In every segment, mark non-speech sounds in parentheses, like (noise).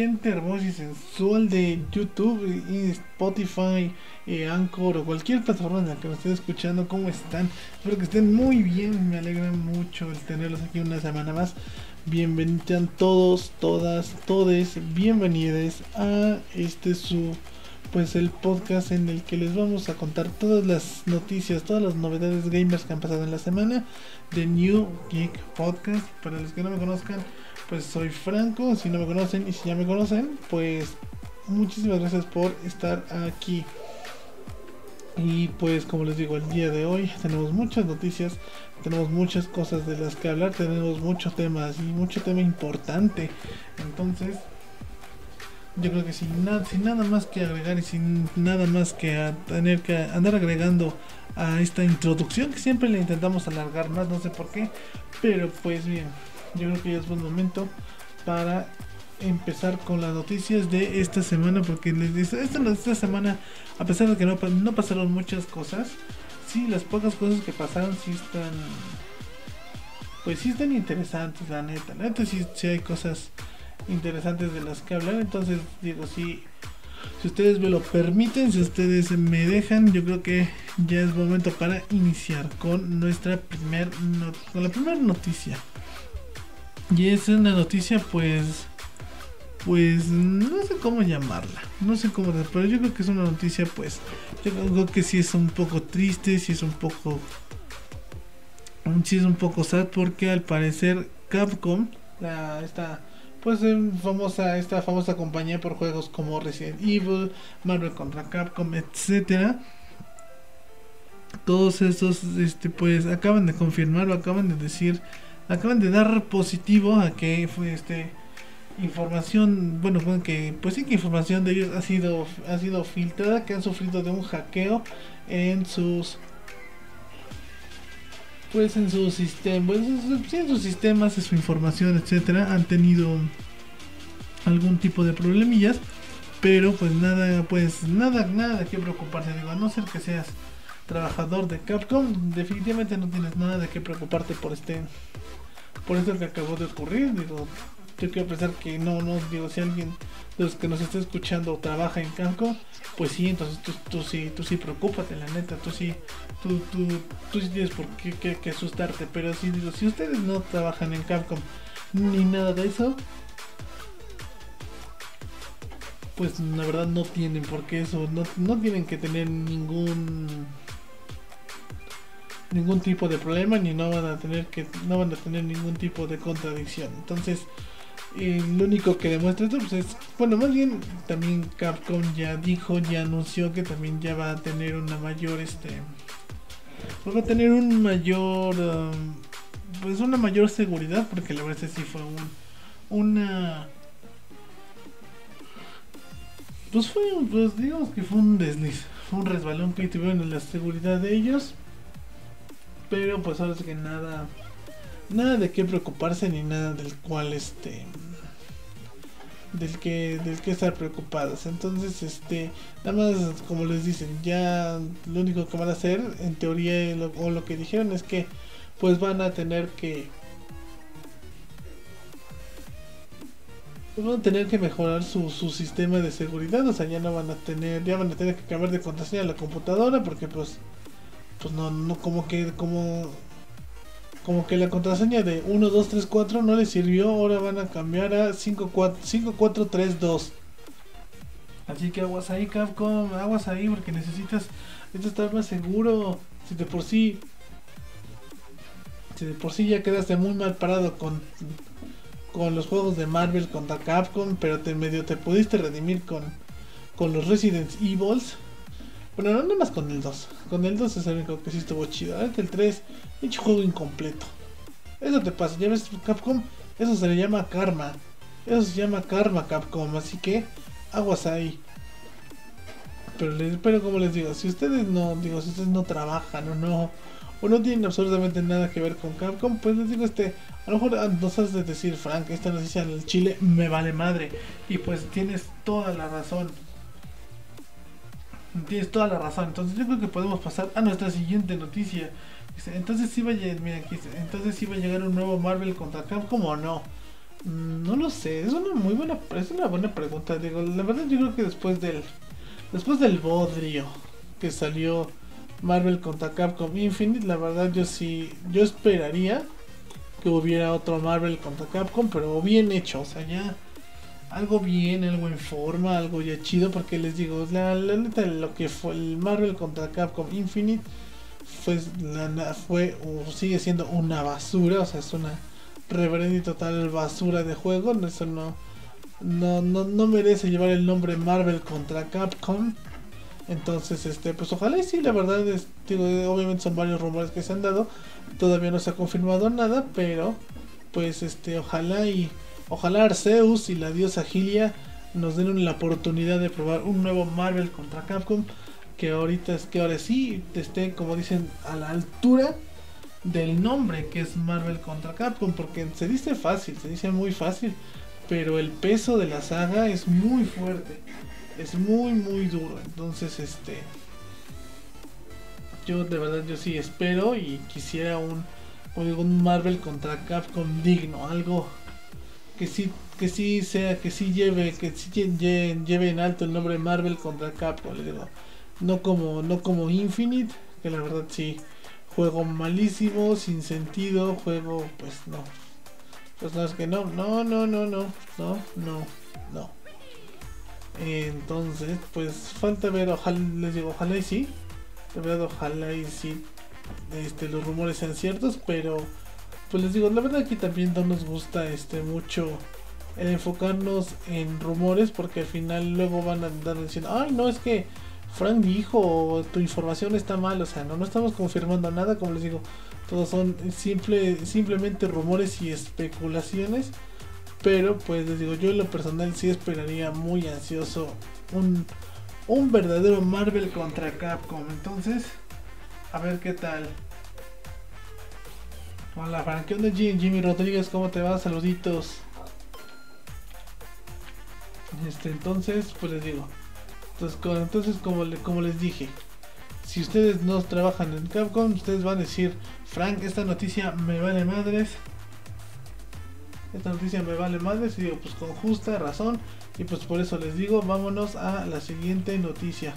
gente hermosa y sensual de YouTube y Spotify, Anchor o cualquier plataforma en la que me estén escuchando. ¿Cómo están? Espero que estén muy bien. Me alegra mucho el tenerlos aquí una semana más. Bienvenidos todos, todas, todes, bienvenidos a este su pues el podcast en el que les vamos a contar todas las noticias, todas las novedades gamers que han pasado en la semana de New Geek Podcast. Para los que no me conozcan, pues soy Franco, si no me conocen y si ya me conocen, pues muchísimas gracias por estar aquí. Y pues como les digo, el día de hoy tenemos muchas noticias, tenemos muchas cosas de las que hablar, tenemos muchos temas y mucho tema importante. Entonces, yo creo que sin, nada sin nada más que agregar y sin nada más que tener que andar agregando a esta introducción que siempre le intentamos alargar más, no sé por qué, pero pues bien, yo creo que ya es buen momento para empezar con las noticias de esta semana porque les dice esta, esta semana a pesar de que no, pasaron muchas cosas sí las pocas cosas que pasaron sí están pues sí están interesantes la neta la neta sí, sí hay cosas interesantes de las que hablar. Entonces, digo, si, si ustedes me lo permiten, si ustedes me dejan, yo creo que ya es momento para iniciar con nuestra primer con la primera noticia. Y es una noticia, pues, pues, no sé cómo llamarla, no sé cómo, pero yo creo que es una noticia, pues, yo creo que sí es un poco triste, sí es un poco, sí es un poco sad, porque al parecer Capcom, la, esta pues famosa esta famosa compañía por juegos como Resident Evil, Marvel contra Capcom, etcétera. Todos esos este pues acaban de confirmar o acaban de decir, acaban de dar positivo a que fue este información, bueno, que pues sí que información de ellos ha sido ha sido filtrada, que han sufrido de un hackeo en sus pues en su sistema, pues, en sus sistemas, en su información, etcétera, han tenido algún tipo de problemillas, pero pues nada, pues nada, nada de qué preocuparse, digo, a no ser que seas trabajador de Capcom, definitivamente no tienes nada de qué preocuparte por este, por esto que acabó de ocurrir, digo, yo quiero pensar que no, no, digo, si alguien de los que nos está escuchando trabaja en Capcom, pues sí, entonces tú, tú sí, tú sí preocúpate, la neta, tú sí, tú, tú, tú sí tienes por qué que, asustarte, pero si digo, si ustedes no trabajan en Capcom ni nada de eso, pues la verdad no tienen por qué eso, no, no tienen que tener ningún ningún tipo de problema ni no van a tener que no van a tener ningún tipo de contradicción. Entonces y lo único que demuestra esto pues es, bueno, más bien también Capcom ya dijo, ya anunció que también ya va a tener una mayor, este, pues va a tener un mayor, um, pues una mayor seguridad, porque la verdad es que sí fue un, una, pues fue, pues digamos que fue un desliz, fue un resbalón que tuvieron en la seguridad de ellos, pero pues ahora sí que nada, nada de qué preocuparse ni nada del cual este del que del que estar preocupados. Entonces este nada más como les dicen ya lo único que van a hacer en teoría o lo que dijeron es que pues van a tener que pues van a tener que mejorar su, su sistema de seguridad. O sea ya no van a tener ya van a tener que cambiar de contraseña a la computadora porque pues pues no no como que como como que la contraseña de 1, 2, 3, 4 no les sirvió, ahora van a cambiar a 5, 4, 5, 4 3, 2. Así que aguas ahí, Capcom, aguas ahí porque necesitas, estar más seguro. Si de por sí, si de por sí ya quedaste muy mal parado con, con los juegos de Marvel contra Capcom, pero te medio te pudiste redimir con, con los Resident Evils bueno, no nada más con el 2. Con el 2 es el que sí estuvo chido. el 3, hecho juego incompleto. Eso te pasa, ya ves Capcom, eso se le llama karma. Eso se llama karma Capcom, así que aguas ahí. Pero, les, pero como les digo, si ustedes no, digo, si ustedes no trabajan o no, o no tienen absolutamente nada que ver con Capcom, pues les digo este, a lo mejor ah, no sabes de decir, Frank, esta noticia el Chile me vale madre. Y pues tienes toda la razón. Tienes toda la razón. Entonces yo creo que podemos pasar a nuestra siguiente noticia. Entonces sí va a mira entonces sí va a llegar un nuevo Marvel contra Capcom o no. Mm, no lo sé, es una muy buena, es una buena pregunta. Digo, la verdad yo creo que después del, después del bodrio que salió Marvel contra Capcom Infinite, la verdad yo sí, yo esperaría que hubiera otro Marvel contra Capcom, pero bien hecho, o sea, ya algo bien, algo en forma, algo ya chido, porque les digo, la, la neta, lo que fue el Marvel contra Capcom Infinite fue, la, fue o sigue siendo una basura, o sea, es una reverenda y total basura de juego, eso no merece llevar el nombre Marvel contra Capcom. Entonces, este, pues ojalá y sí, la verdad, es, digo, obviamente son varios rumores que se han dado, todavía no se ha confirmado nada, pero pues este, ojalá y ojalá Arceus y la diosa Gilia nos den la oportunidad de probar un nuevo Marvel contra Capcom que ahorita es que ahora sí esté como dicen a la altura del nombre que es Marvel contra Capcom porque se dice fácil, se dice muy fácil, pero el peso de la saga es muy fuerte es muy muy duro. Entonces este yo de verdad yo sí espero y quisiera un un Marvel contra Capcom digno algo que sí que sí sea que sí lleve que sí lleve, en alto el nombre Marvel contra Capcom le digo no como no como Infinite que la verdad sí juego malísimo sin sentido juego pues no pues no es que no no no no no no no no entonces, pues falta ver, ojalá, les digo, ojalá y sí. De ojalá y sí este, los rumores sean ciertos, pero pues les digo, la verdad aquí también no nos gusta este mucho enfocarnos en rumores porque al final luego van a andar diciendo, ay no es que Frank dijo tu información está mal, o sea, no, no estamos confirmando nada, como les digo, todos son simple, simplemente rumores y especulaciones pero pues les digo, yo en lo personal sí esperaría muy ansioso un, un verdadero Marvel contra Capcom. Entonces, a ver qué tal. Hola, Frank, ¿qué onda Jimmy Rodríguez? ¿Cómo te va? Saluditos. Este, entonces, pues les digo. Entonces, entonces como, les dije, si ustedes no trabajan en Capcom, ustedes van a decir, Frank, esta noticia me vale madres esta noticia me vale madre, y digo, pues con justa razón. Y pues por eso les digo, vámonos a la siguiente noticia.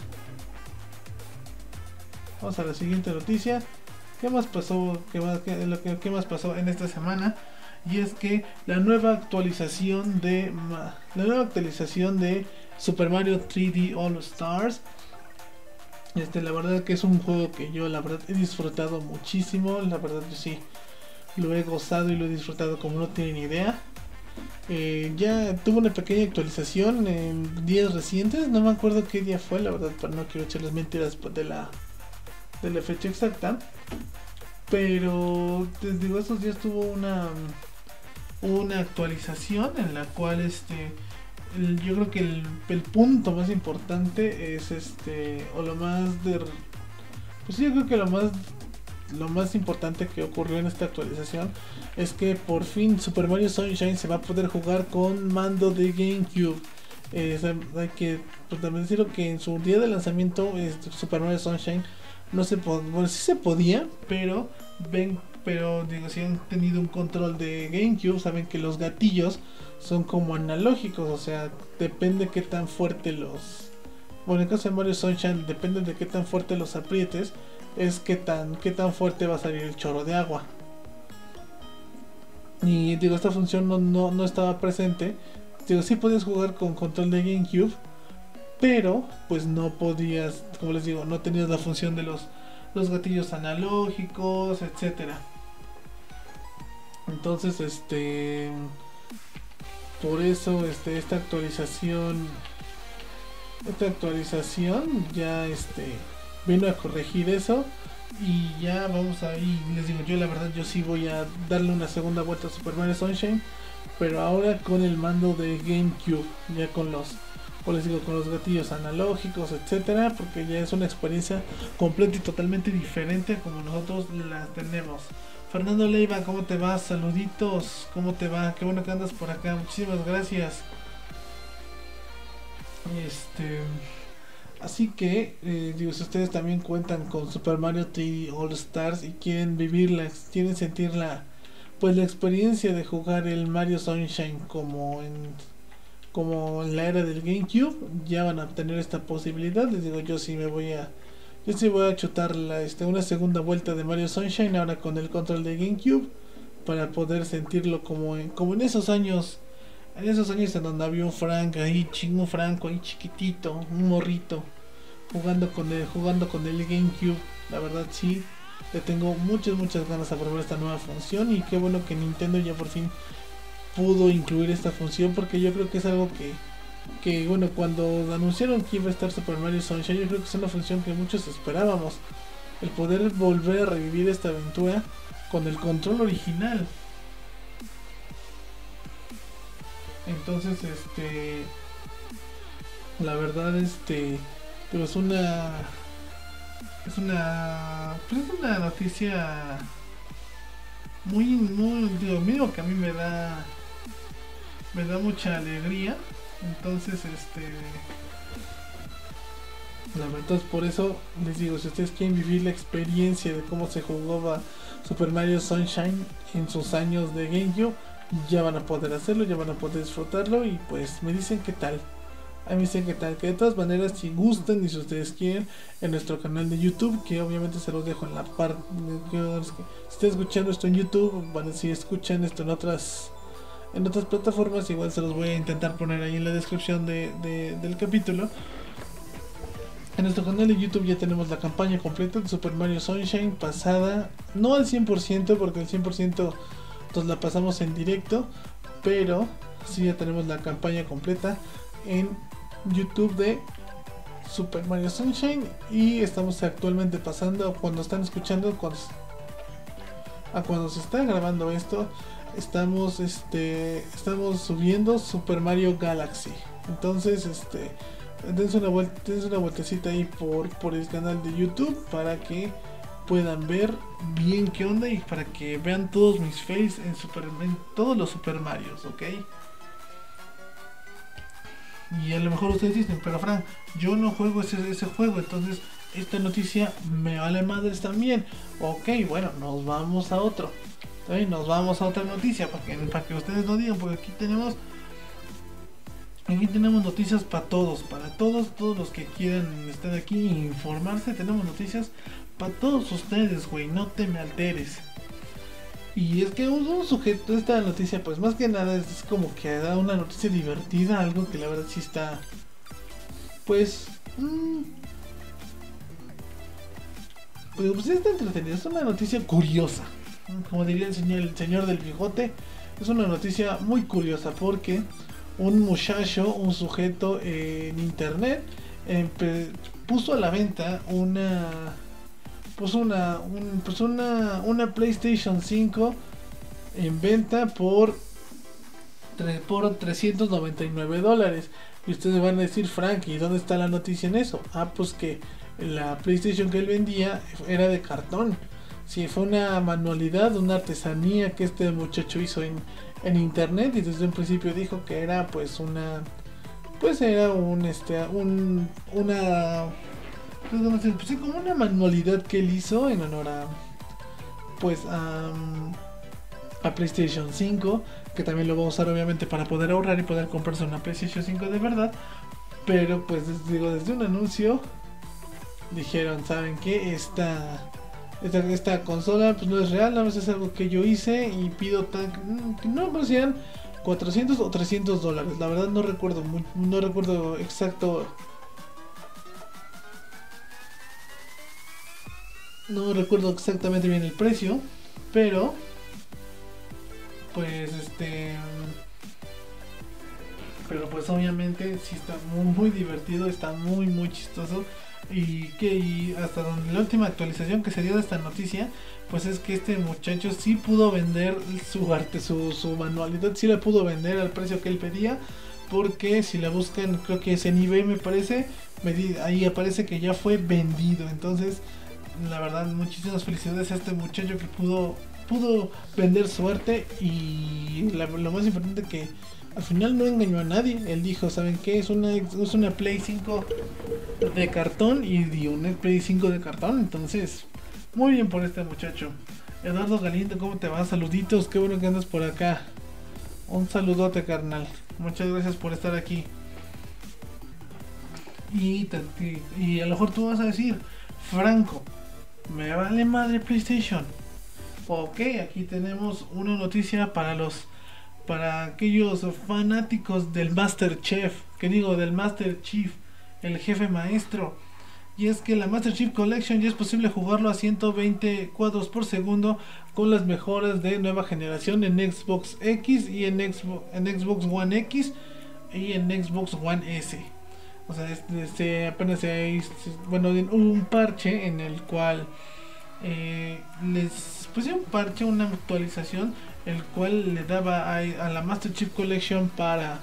Vamos a la siguiente noticia. ¿Qué más pasó? ¿Qué más, qué, más pasó en esta semana? Y es que la nueva actualización de la nueva actualización de Super Mario 3D All Stars. Este, la verdad que es un juego que yo la verdad he disfrutado muchísimo. La verdad que sí lo he gozado y lo he disfrutado como no tienen idea. Eh, ya tuvo una pequeña actualización en días recientes, no me acuerdo qué día fue, la verdad, pero no quiero echarles mentiras de la, de la fecha exacta. Pero les digo, estos días tuvo una, una actualización en la cual este yo creo que el, el, punto más importante es este o lo más de pues yo creo que lo más lo más importante que ocurrió en esta actualización es que por fin Super Mario Sunshine se va a poder jugar con mando de GameCube. Eh, hay que pues, también decirlo que en su día de lanzamiento este, Super Mario Sunshine no se podía, bueno sí se podía, pero ven, pero digo si han tenido un control de GameCube saben que los gatillos son como analógicos, o sea depende qué tan fuerte los, bueno en caso de Mario Sunshine depende de qué tan fuerte los aprietes es qué tan, qué tan fuerte va a salir el chorro de agua. Y digo, esta función no, no, estaba presente. Digo, sí podías jugar con control de GameCube, pero pues no podías, como les digo, no tenías la función de los, los gatillos analógicos, etcétera. Entonces, este por eso este esta actualización esta actualización ya este vino a corregir eso. Y ya vamos a ir, les digo, yo la verdad yo sí voy a darle una segunda vuelta a Super Mario Sunshine. Pero ahora con el mando de GameCube, ya con los, les digo, con los gatillos analógicos, etcétera, porque ya es una experiencia completa y totalmente diferente como nosotros la tenemos. Fernando Leiva, ¿cómo te va? Saluditos, ¿cómo te va? Qué bueno que andas por acá, muchísimas gracias. Este. Así que, eh, digo, si ustedes también cuentan con Super Mario 3D All Stars y quieren vivirla, quieren sentirla, pues la experiencia de jugar el Mario Sunshine como en como en la era del GameCube ya van a tener esta posibilidad. Les digo yo sí me voy a yo sí voy a chutar la, este, una segunda vuelta de Mario Sunshine ahora con el control de GameCube para poder sentirlo como en, como en esos años en esos años en donde había un Frank ahí chingo Franco ahí chiquitito un morrito jugando con el jugando con el GameCube. La verdad sí le tengo muchas muchas ganas a probar esta nueva función y qué bueno que Nintendo ya por fin pudo incluir esta función porque yo creo que es algo que que bueno cuando anunciaron que iba a estar Super Mario Sunshine yo creo que es una función que muchos esperábamos el poder volver a revivir esta aventura con el control original. Entonces este la verdad este pero es una es una pues es una noticia muy muy digo mío que a mí me da me da mucha alegría. Entonces este la verdad es por eso les digo si ustedes quieren vivir la experiencia de cómo se jugaba Super Mario Sunshine en sus años de GameCube ya van a poder hacerlo ya van a poder disfrutarlo y pues me dicen qué tal. A mí me dicen que tal, que de todas maneras si gustan y si ustedes quieren en nuestro canal de YouTube, que obviamente se los dejo en la parte, si están escuchando esto en YouTube, bueno, si escuchan esto en otras en otras plataformas, igual se los voy a intentar poner ahí en la descripción de, del capítulo. En nuestro canal de YouTube ya tenemos la campaña completa de Super Mario Sunshine pasada, no al 100% porque el 100% nos la pasamos en directo, pero sí ya tenemos la campaña completa en YouTube de Super Mario Sunshine y estamos actualmente pasando cuando están escuchando a cuando se está grabando esto estamos este estamos subiendo Super Mario Galaxy entonces este dense una vuelta dense una vueltecita ahí por por el canal de YouTube para que puedan ver bien qué onda y para que vean todos mis fails en Super todos los Super Marios, ¿ok? Y a lo mejor ustedes dicen, pero Fran, yo no juego ese, ese juego, entonces esta noticia me vale madres también. Ok, bueno, nos vamos a otro. Nos vamos a otra noticia para que, para que ustedes no digan, porque aquí tenemos Aquí tenemos noticias para todos, para todos, todos los que quieran estar aquí e informarse. Tenemos noticias para todos ustedes, güey. No te me alteres. Y es que un, sujeto, esta noticia, pues más que nada es como que da una noticia divertida, algo que la verdad sí está, pues, mmm, pues, está entretenido, es una noticia curiosa, como diría el señor, el señor del bigote, es una noticia muy curiosa porque un muchacho, un sujeto en internet, puso a la venta una puso una, pues una, una PlayStation 5 en venta por, por 399 dólares. Y ustedes van a decir, Frank, ¿y dónde está la noticia en eso? Ah, pues que la PlayStation que él vendía era de cartón. Sí, fue una manualidad, una artesanía que este muchacho hizo en, en internet y desde un principio dijo que era pues una pues era un este un una pues sí, como una manualidad que él hizo en honor a pues a, a PlayStation 5 que también lo va a usar obviamente para poder ahorrar y poder comprarse una PlayStation 5 de verdad. Pero pues digo desde un anuncio dijeron saben que esta esta, consola pues no es real nada más es algo que yo hice y pido tan no me sean 400 o 300 dólares la verdad no recuerdo no recuerdo exacto. No recuerdo exactamente bien el precio, pero pues este pero pues obviamente sí está muy, muy divertido, está muy muy chistoso y que hasta donde la última actualización que se dio de esta noticia pues es que este muchacho sí pudo vender su arte, su, su manualidad, sí la pudo vender al precio que él pedía porque si la buscan creo que es en eBay me parece, ahí aparece que ya fue vendido, entonces la verdad, muchísimas felicidades a este muchacho que pudo, pudo vender suerte y lo más importante que al final no engañó a nadie. Él dijo, ¿saben qué? Es una, es una Play 5 de cartón y dio una Play 5 de cartón. Entonces, muy bien por este muchacho. Eduardo Galindo, ¿cómo te va? Saluditos, qué bueno que andas por acá. Un saludote, carnal. Muchas gracias por estar aquí. Y, y a lo mejor tú vas a decir, Franco, me vale madre PlayStation. Ok, aquí tenemos una noticia para los para aquellos fanáticos del Master Chef, que digo del Master Chief, el jefe maestro. Y es que la Master Chief Collection ya es posible jugarlo a 120 cuadros por segundo con las mejoras de nueva generación en Xbox X y en Xbox, en Xbox One X y en Xbox One S. O sea, este, apenas se bueno, un parche en el cual eh, les pusieron un parche, una actualización, el cual le daba a, la Master Chief Collection para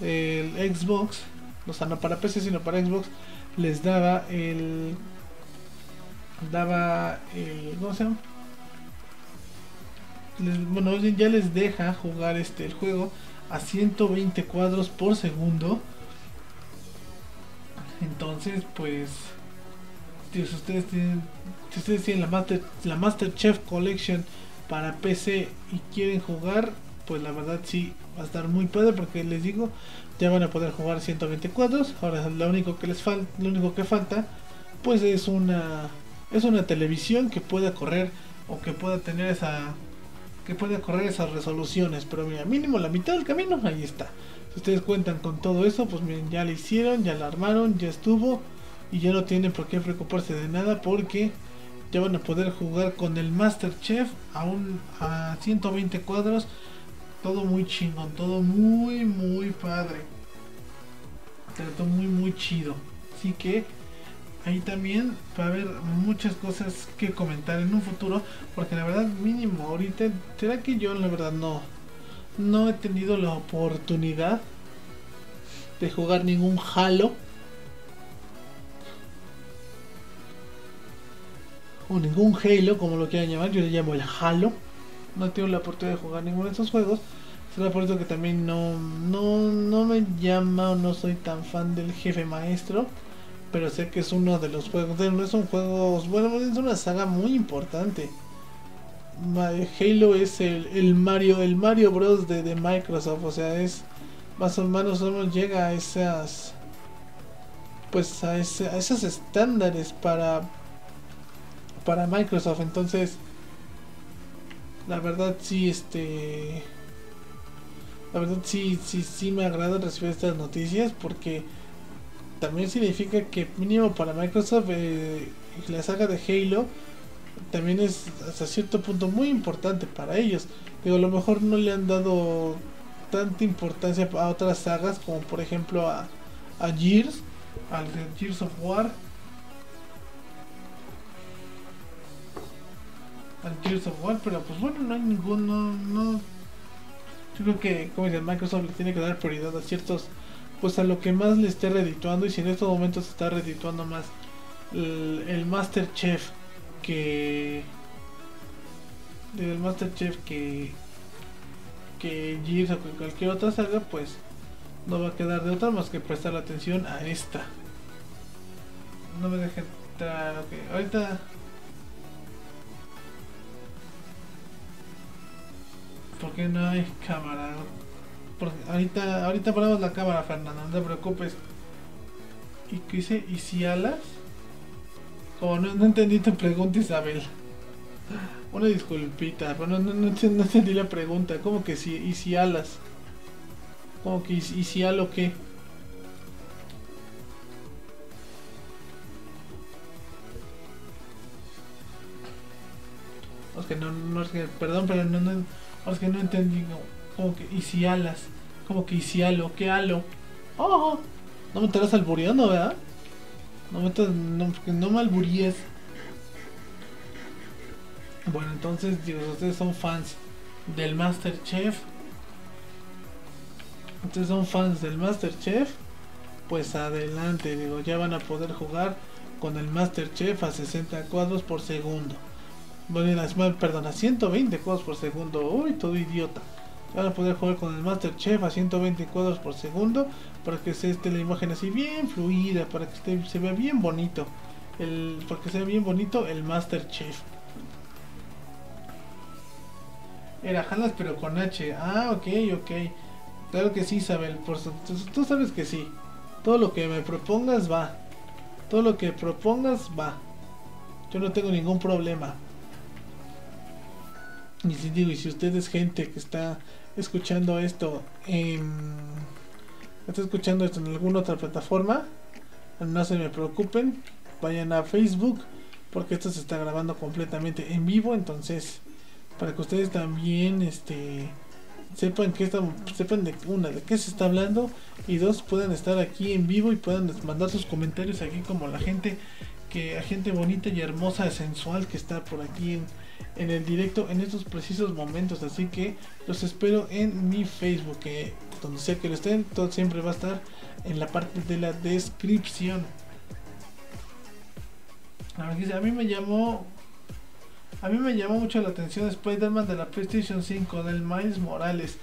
el Xbox, o sea, no para PC, sino para Xbox, les daba el. daba el. ¿cómo se llama? bueno, ya les deja jugar este el juego a 120 cuadros por segundo. Entonces, pues, si ustedes tienen si ustedes tienen la Master, la Master Chef Collection para PC y quieren jugar, pues la verdad sí va a estar muy padre porque les digo, ya van a poder jugar 120 cuadros. Ahora lo único que les falta, lo único que falta, pues es una es una televisión que pueda correr o que pueda tener esa que pueda correr esas resoluciones, pero mira, mínimo la mitad del camino ahí está. Si ustedes cuentan con todo eso, pues miren, ya lo hicieron, ya la armaron, ya estuvo y ya no tienen por qué preocuparse de nada porque ya van a poder jugar con el Master Chef a, un, a 120 cuadros. Todo muy chingón, todo muy, muy padre. Todo muy, muy chido. Así que ahí también va a haber muchas cosas que comentar en un futuro. Porque la verdad, mínimo, ahorita, será que yo la verdad no, no he tenido la oportunidad de jugar ningún Halo o ningún Halo, como lo quieran llamar, yo le llamo el Halo. No tengo la oportunidad de jugar ninguno de esos juegos. Será por eso que también no, no, no me llama o no soy tan fan del jefe maestro. Pero sé que es uno de los juegos. No es un juego. Bueno, es una saga muy importante. Halo es el, Mario. El Mario Bros. de, Microsoft. O sea, es. Más o menos llega a esas. Pues a, ese, a esos estándares para para Microsoft. Entonces, la verdad sí, este... La verdad sí, sí, sí me agrada recibir estas noticias porque también significa que mínimo para Microsoft eh, la saga de Halo también es hasta cierto punto muy importante para ellos. Digo, a lo mejor no le han dado tanta importancia a otras sagas como por ejemplo a, a Gears, al Gears of War al Gears of War, pero pues bueno, no hay ninguno, no, yo creo que, como dice, Microsoft le tiene que dar prioridad a ciertos, pues a lo que más le esté redituando, y si en estos momentos se está redituando más el, Master Chef que el Master Chef que que Gears o cualquier otra saga, pues no va a quedar de otra más que prestar atención a esta. No me dejen entrar, ok, ahorita ¿Por qué no hay cámara? Porque ahorita, ahorita ponemos la cámara, Fernando, no te preocupes. ¿Y qué dice? ¿Y si alas? Como no, no entendí tu pregunta, Isabel. Una disculpita, pero no, no, no, entendí la pregunta. ¿Cómo que si, y si alas? ¿Cómo que y, y si alo qué? Es que no, no perdón, pero no, no, es que no entendí. Como que, ¿y si alas? Como que, ¿y si halo? ¿Qué halo? Oh, no me estarás albureando, ¿verdad? No me, no, no me alburíes. Bueno, entonces, digo, ustedes son fans del Master Chef. Ustedes son fans del Master Chef. Pues adelante, digo, ya van a poder jugar con el Master Chef a 60 cuadros por segundo. Bueno, perdón, a 120 cuadros por segundo. Uy, todo idiota. Van a poder jugar con el Master Chef a 120 cuadros por segundo para que se esté la imagen así bien fluida, para que se vea bien bonito. El, para que sea bien bonito el Master Chef. Era Halas pero con H. Ah, ok, ok. Claro que sí, Isabel. Por tú sabes que sí. Todo lo que me propongas va. Todo lo que propongas va. Yo no tengo ningún problema. Y si digo, y si usted es gente que está escuchando esto en, está escuchando esto en alguna otra plataforma, no se me preocupen, vayan a Facebook porque esto se está grabando completamente en vivo, entonces para que ustedes también este sepan que sepan de una de qué se está hablando y dos puedan estar aquí en vivo y puedan mandar sus comentarios aquí como la gente que a gente bonita y hermosa sensual que está por aquí en en el directo en estos precisos momentos. Así que los espero en mi Facebook, que donde sea que lo estén, todo siempre va a estar en la parte de la descripción. A mí me llamó a mí me llamó mucho la atención Spider-Man de la PlayStation 5 del Miles Morales.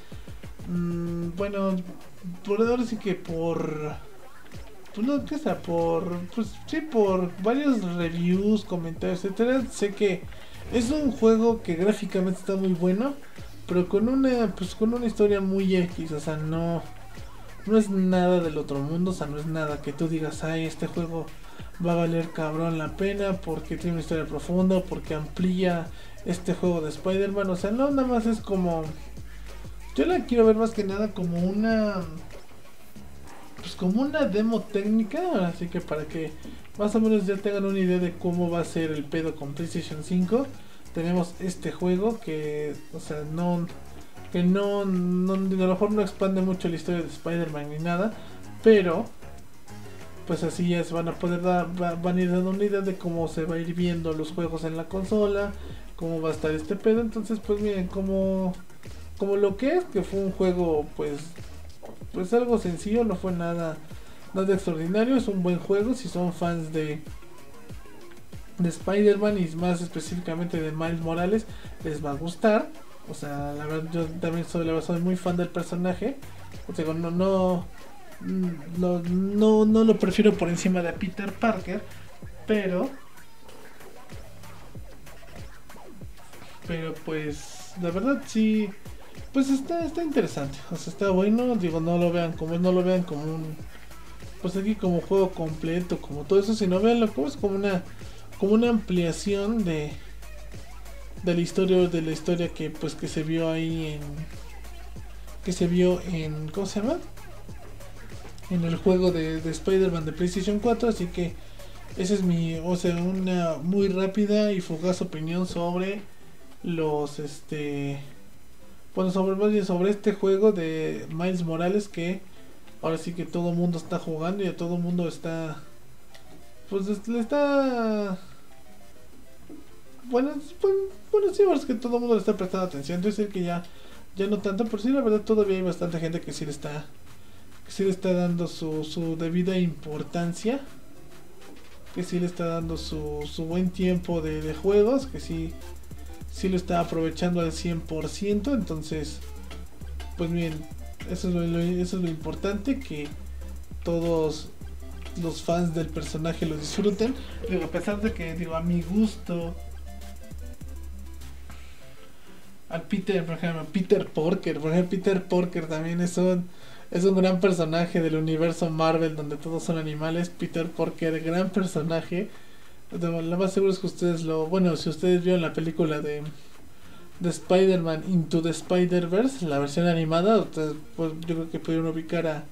Mm, bueno, por ahora sí que por pues no, ¿qué sea? Por pues sí, por varios reviews, comentarios, etcétera, sé que es un juego que gráficamente está muy bueno, pero con una pues con una historia muy X, o sea, no no es nada del otro mundo, o sea, no es nada que tú digas, "Ay, este juego va a valer cabrón la pena porque tiene una historia profunda, porque amplía este juego de Spider-Man", o sea, no nada más es como yo la quiero ver más que nada como una pues como una demo técnica, así que para que más o menos ya tengan una idea de cómo va a ser el pedo con PlayStation 5. Tenemos este juego que, o sea, no, que no, no, a lo mejor no expande mucho la historia de Spider-Man ni nada, pero pues así ya se van a poder dar, van a ir dando una idea de cómo se va a ir viendo los juegos en la consola, cómo va a estar este pedo. Entonces, pues miren, como, como lo que es, que fue un juego, pues, pues algo sencillo, no fue nada Nada extraordinario, es un buen juego si son fans de, de Spider-Man y más específicamente de Miles Morales, les va a gustar. O sea, la verdad yo también soy, la verdad, muy fan del personaje. O sea, no, no, no, no, no lo prefiero por encima de Peter Parker, pero... Pero pues, la verdad sí, pues está, está interesante. O sea, está bueno. Digo, no lo vean como, no lo vean como un pues aquí como juego completo, como todo eso, si no veanlo como es como una como una ampliación de de la historia de la historia que pues que se vio ahí en que se vio en ¿cómo se llama? en el juego de, de Spider-Man de PlayStation 4, así que esa es mi, o sea, una muy rápida y fugaz opinión sobre los este bueno, sobre sobre este juego de Miles Morales que ahora sí que todo el mundo está jugando y a todo el mundo está pues le está bueno, pues, bueno sí es que todo el mundo le está prestando atención. Yo sé que ya ya no tanto pero sí la verdad todavía hay bastante gente que sí le está que sí le está dando su, su debida importancia que sí le está dando su, su buen tiempo de juegos que sí sí lo está aprovechando al 100% entonces pues bien eso es lo, eso es lo importante, que todos los fans del personaje lo disfruten. Digo, a pesar de que, digo, a mi gusto, al Peter, por ejemplo, Peter Porker, por ejemplo, Peter Porker también es un, es un gran personaje del universo Marvel donde todos son animales. Peter Porker, gran personaje. Lo más seguro es que ustedes lo, bueno, si ustedes vieron la película de de Spider-Man Into the Spider-Verse, la versión animada, pues, yo creo que pudieron ubicar a,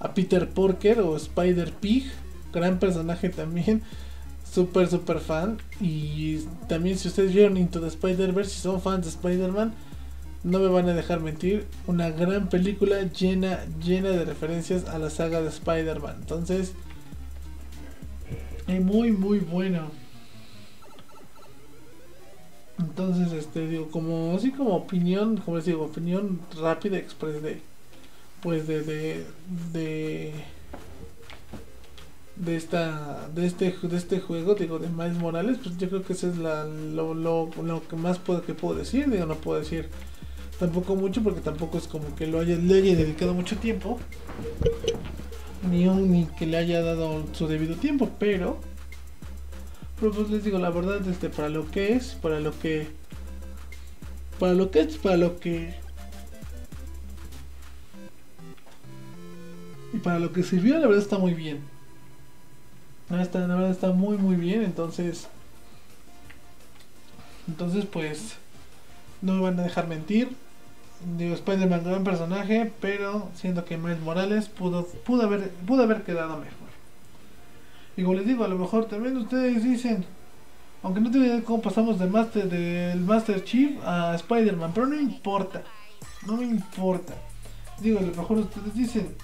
a Peter Porker o Spider Pig, gran personaje también, (laughs) súper, súper fan. Y también si ustedes vieron Into the Spider-Verse, si son fans de Spider-Man, no me van a dejar mentir, una gran película llena, llena de referencias a la saga de Spider-Man. Entonces, es muy, muy bueno. Entonces, este, digo, como, así como opinión, como les digo, opinión rápida, express de, pues de, de, de, de esta, de este, de este juego, digo, de Miles Morales, pues yo creo que eso es la, lo, lo, lo que más puedo, que puedo decir, digo, no puedo decir tampoco mucho porque tampoco es como que lo haya, le haya dedicado mucho tiempo, ni, un, ni que le haya dado su debido tiempo, pero pero pues les digo, la verdad, este, para lo que es, para lo que para lo que es, para lo que y para lo que sirvió, la verdad está muy bien. Está, la verdad está muy muy bien, entonces entonces pues no me van a dejar mentir. Digo, Spider-Man gran personaje, pero siento que Miles Morales pudo, pudo, haber, pudo haber quedado mejor. Y como les digo, a lo mejor también ustedes dicen, aunque no tengo idea cómo pasamos de Master, del Master Chief a Spider-Man, pero no importa, no me importa. Digo, a lo mejor ustedes dicen,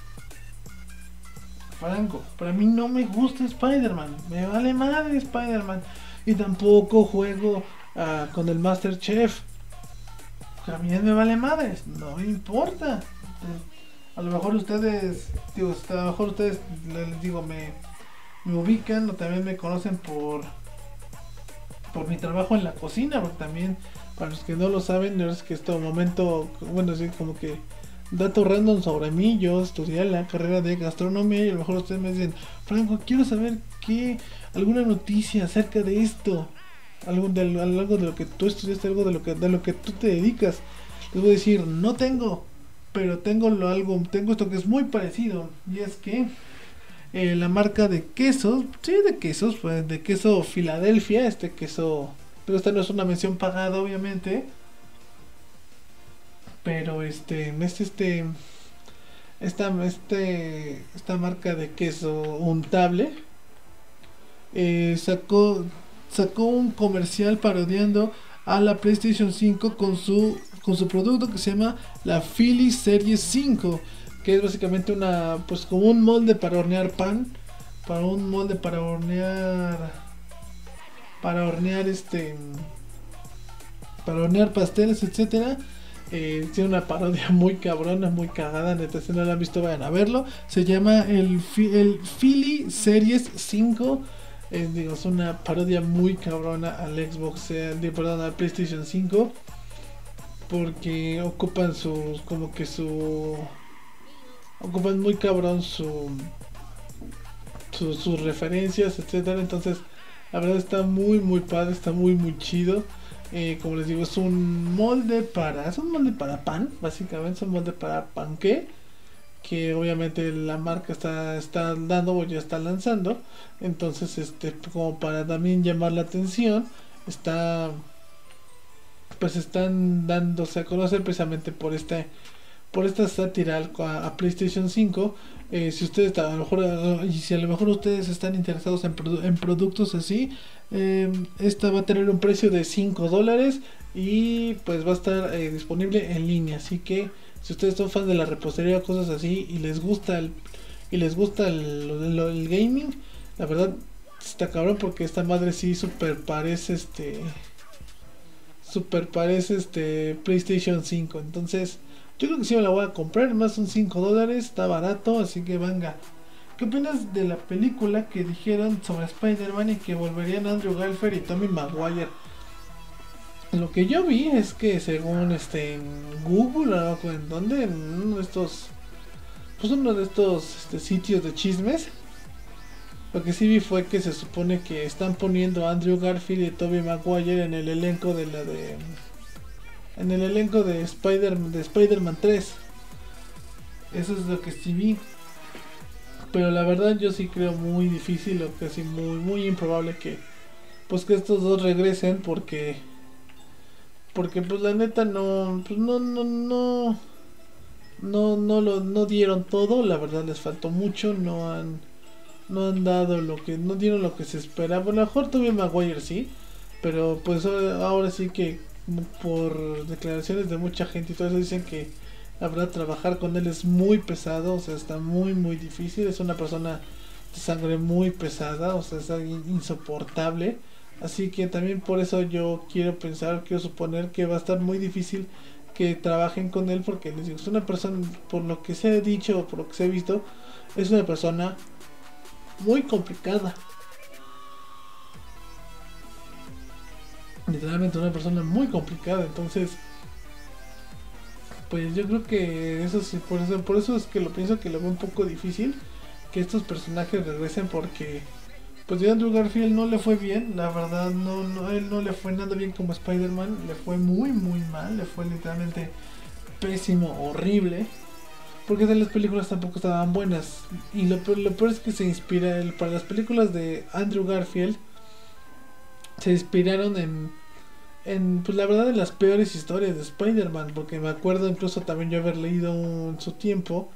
Franco, para mí no me gusta Spider-Man, me vale madre Spider-Man. Y tampoco juego uh, con el Master Chef. A mí me vale madres, no importa. A lo mejor ustedes, digo, a lo mejor ustedes, les digo, me, me ubican o también me conocen por por mi trabajo en la cocina, porque también, para los que no lo saben, es que este momento, bueno, sí, como que dato random sobre mí, yo estudié la carrera de gastronomía y a lo mejor ustedes me dicen, Franco, quiero saber qué, alguna noticia acerca de esto, algo de, algo de lo que tú estudiaste, algo de lo que, de lo que tú te dedicas. Les voy a decir, no tengo, pero tengo algo, tengo esto que es muy parecido, y es que eh, la marca de quesos, sí, de quesos, pues de queso Filadelfia, este queso, pero esta no es una mención pagada, obviamente pero este, es este, esta, este, esta marca de queso untable eh, sacó, sacó un comercial parodiando a la PlayStation 5 con su, con su producto que se llama la Philly Series 5, que es básicamente una, pues como un molde para hornear pan, para un molde para hornear, para hornear este, para hornear pasteles, etcétera eh, tiene una parodia (laughs) muy cabrona, muy cagada. Neta, si no la han visto, vayan a verlo. Se llama el, el Philly Series 5. Eh, digo, es una parodia muy cabrona al Xbox, eh, perdón, al PlayStation 5. Porque ocupan sus, como que su. Ocupan muy cabrón su, sus referencias, etcétera. Entonces, la verdad está muy, muy padre, está muy, muy chido. Eh, como les digo, es un molde para. Es un molde para pan, básicamente. Es un molde para panque. Que obviamente la marca está, está dando o ya está lanzando. Entonces, este, como para también llamar la atención, está. Pues están dándose a conocer precisamente por este por esta sátira a, PlayStation 5. Eh, si ustedes a lo mejor y si a lo mejor ustedes están interesados en, en productos así, eh, esta va a tener un precio de 5 dólares y pues va a estar eh, disponible en línea. Así que si ustedes son fans de la repostería, cosas así y les gusta el y les gusta el, gaming, la verdad está cabrón porque esta madre sí super parece este super parece este PlayStation 5. Entonces yo creo que sí me la voy a comprar, más son 5 dólares, está barato, así que venga. ¿Qué opinas de la película que dijeron sobre Spider-Man y que volverían Andrew Garfield y Tommy Maguire? Lo que yo vi es que según este Google o en donde en uno de estos pues uno de estos este, sitios de chismes lo que sí vi fue que se supone que están poniendo a Andrew Garfield y Tobey Maguire en el elenco de la de en el elenco de Spider de Spider-Man 3. Eso es lo que sí vi. Pero la verdad yo sí creo muy difícil o casi muy muy improbable que pues que estos dos regresen porque porque pues la neta no pues no no no no no lo no dieron todo, la verdad les faltó mucho, no han no han dado lo que no dieron lo que se esperaba. A lo mejor todavía Maguire sí, pero pues ahora sí que por declaraciones de mucha gente y todo eso dicen que la verdad trabajar con él es muy pesado, o sea, está muy muy difícil, es una persona de sangre muy pesada, o sea, es insoportable. Así que también por eso yo quiero pensar, quiero suponer que va a estar muy difícil que trabajen con él porque les digo, es una persona, por lo que se ha dicho, por lo que se ha visto, es una persona muy complicada. literalmente una persona muy complicada. Entonces, pues yo creo que eso sí, por eso, por eso es que lo pienso que lo veo un poco difícil que estos personajes regresen porque pues de Andrew Garfield no le fue bien, la verdad, no, no, él no le fue nada bien como Spider-Man, le fue muy, muy mal, le fue literalmente pésimo, horrible. Porque de las películas tampoco estaban buenas. Y lo peor, lo peor es que se inspira, para las películas de Andrew Garfield, se inspiraron en, en, pues la verdad, en las peores historias de Spider-Man. Porque me acuerdo incluso también yo haber leído en su tiempo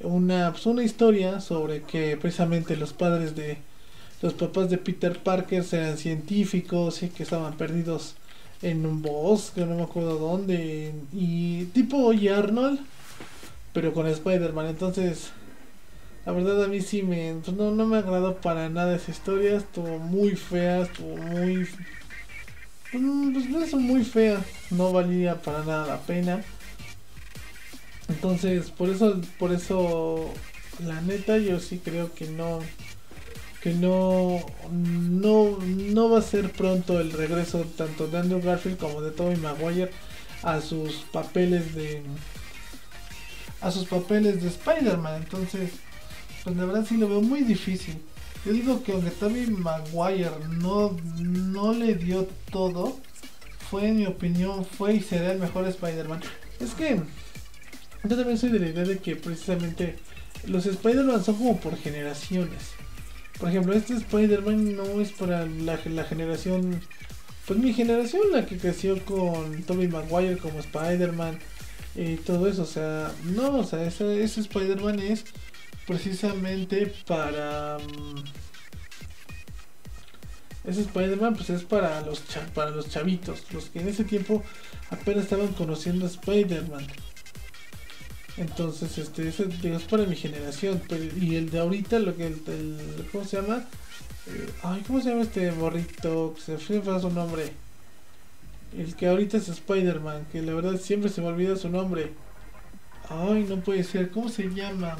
una, pues una historia sobre que precisamente los padres de, los papás de Peter Parker eran científicos y que estaban perdidos en un bosque, no me acuerdo dónde. Y tipo Oye Arnold pero con Spider-Man. Entonces, la verdad a mí sí me... No, no me agradó para nada esa historia. Estuvo muy fea, estuvo muy... Pues no es muy fea. No valía para nada la pena. Entonces, por eso, por eso, la neta, yo sí creo que no, que no, no, no va a ser pronto el regreso tanto de Andrew Garfield como de Tobey Maguire a sus papeles de, a sus papeles de Spider-Man. Entonces, pues la verdad sí lo veo muy difícil. Yo digo que aunque Tobey Maguire no, no le dio todo, fue en mi opinión, fue y será el mejor Spider-Man. Es que yo también soy de la idea de que precisamente los Spider-Man son como por generaciones. Por ejemplo, este Spider-Man no es para la, generación, pues mi generación, la que creció con Tobey Maguire como Spider-Man y todo eso. O sea, no, o sea, ese, ese Spider-Man es precisamente para... Mm, ese Spider-Man pues es para los, para los chavitos, los que en ese tiempo apenas estaban conociendo a Spider-Man. Entonces, este, ese es para mi generación. y el de ahorita, lo que el, ¿cómo se llama? Eh, ay, ¿cómo se llama este morrito? Se fue su nombre. El que ahorita es Spider-Man, que la verdad siempre se me olvida su nombre. Ay, no puede ser. ¿Cómo se llama?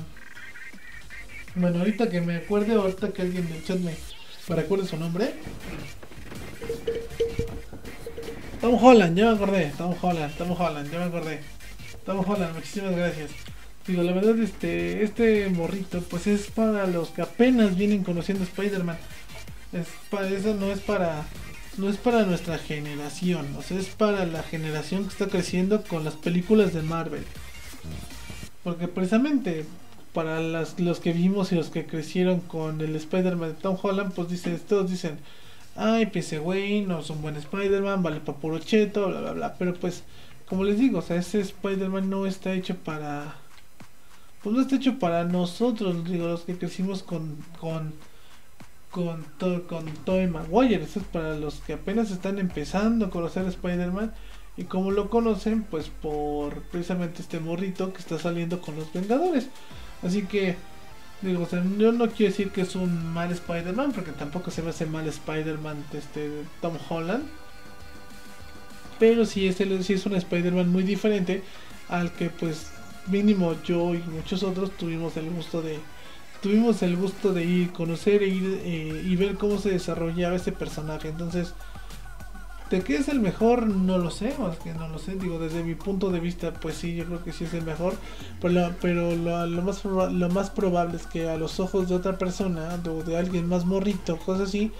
Bueno, ahorita que me acuerde, ahorita que alguien el chat me, me recuerde su nombre. Tom Holland, ya me acordé. Tom Holland, Tom Holland, ya me acordé. Tom Holland, muchísimas gracias. Digo, la verdad, este, este morrito, pues es para los que apenas vienen conociendo Spider-Man. Es para eso, no es para no es para nuestra generación, o sea, es para la generación que está creciendo con las películas de Marvel. Porque precisamente para las, los que vimos y los que crecieron con el Spider-Man de Tom Holland, pues dicen, todos dicen, ay, pues güey no es un buen Spider-Man, vale para puro cheto, bla, bla, bla. Pero pues, como les digo, o sea, ese Spider-Man no está hecho para... Pues no está hecho para nosotros, digo, los que crecimos con, con con, to con Tobey Maguire. Eso es para los que apenas están empezando a conocer a Spider-Man. Y como lo conocen, pues por precisamente este morrito que está saliendo con los Vengadores. Así que, digo, yo no quiero decir que es un mal Spider-Man, porque tampoco se me hace mal Spider-Man este, Tom Holland. Pero sí es, el, sí es un Spider-Man muy diferente al que pues mínimo yo y muchos otros tuvimos el gusto de, tuvimos el gusto de ir, conocer e ir, eh, y ver cómo se desarrollaba ese personaje. Entonces, ¿de qué es el mejor? No lo sé, más que no lo sé. Digo, desde mi punto de vista, pues sí, yo creo que sí es el mejor. Pero, lo, pero lo, más, lo más probable es que a los ojos de otra persona, de, de alguien más morrito, cosas así,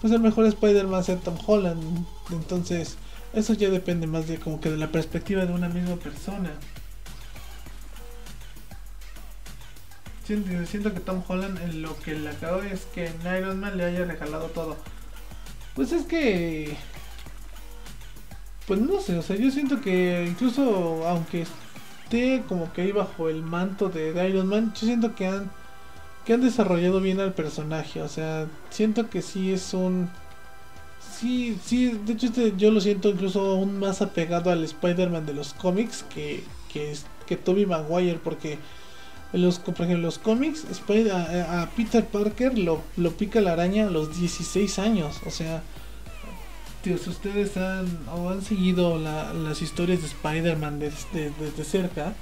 pues el mejor Spider-Man sea Tom Holland. Entonces, eso ya depende más de como que de la perspectiva de una misma persona. Siento, que Tom Holland en lo que le acabo es que en Iron Man le haya regalado todo. Pues es que... Pues no sé, o sea, yo siento que incluso aunque esté como que ahí bajo el manto de, Iron Man, yo siento que han, que han desarrollado bien al personaje. O sea, siento que sí es un... Sí, sí, de hecho este, yo lo siento incluso aún más apegado al Spider-Man de los cómics que, que, que Tobey Maguire porque los, por ejemplo, los cómics, a, Peter Parker lo, lo, pica la araña a los 16 años. O sea, si ustedes han, o han seguido las historias de Spider-Man desde, desde, cerca,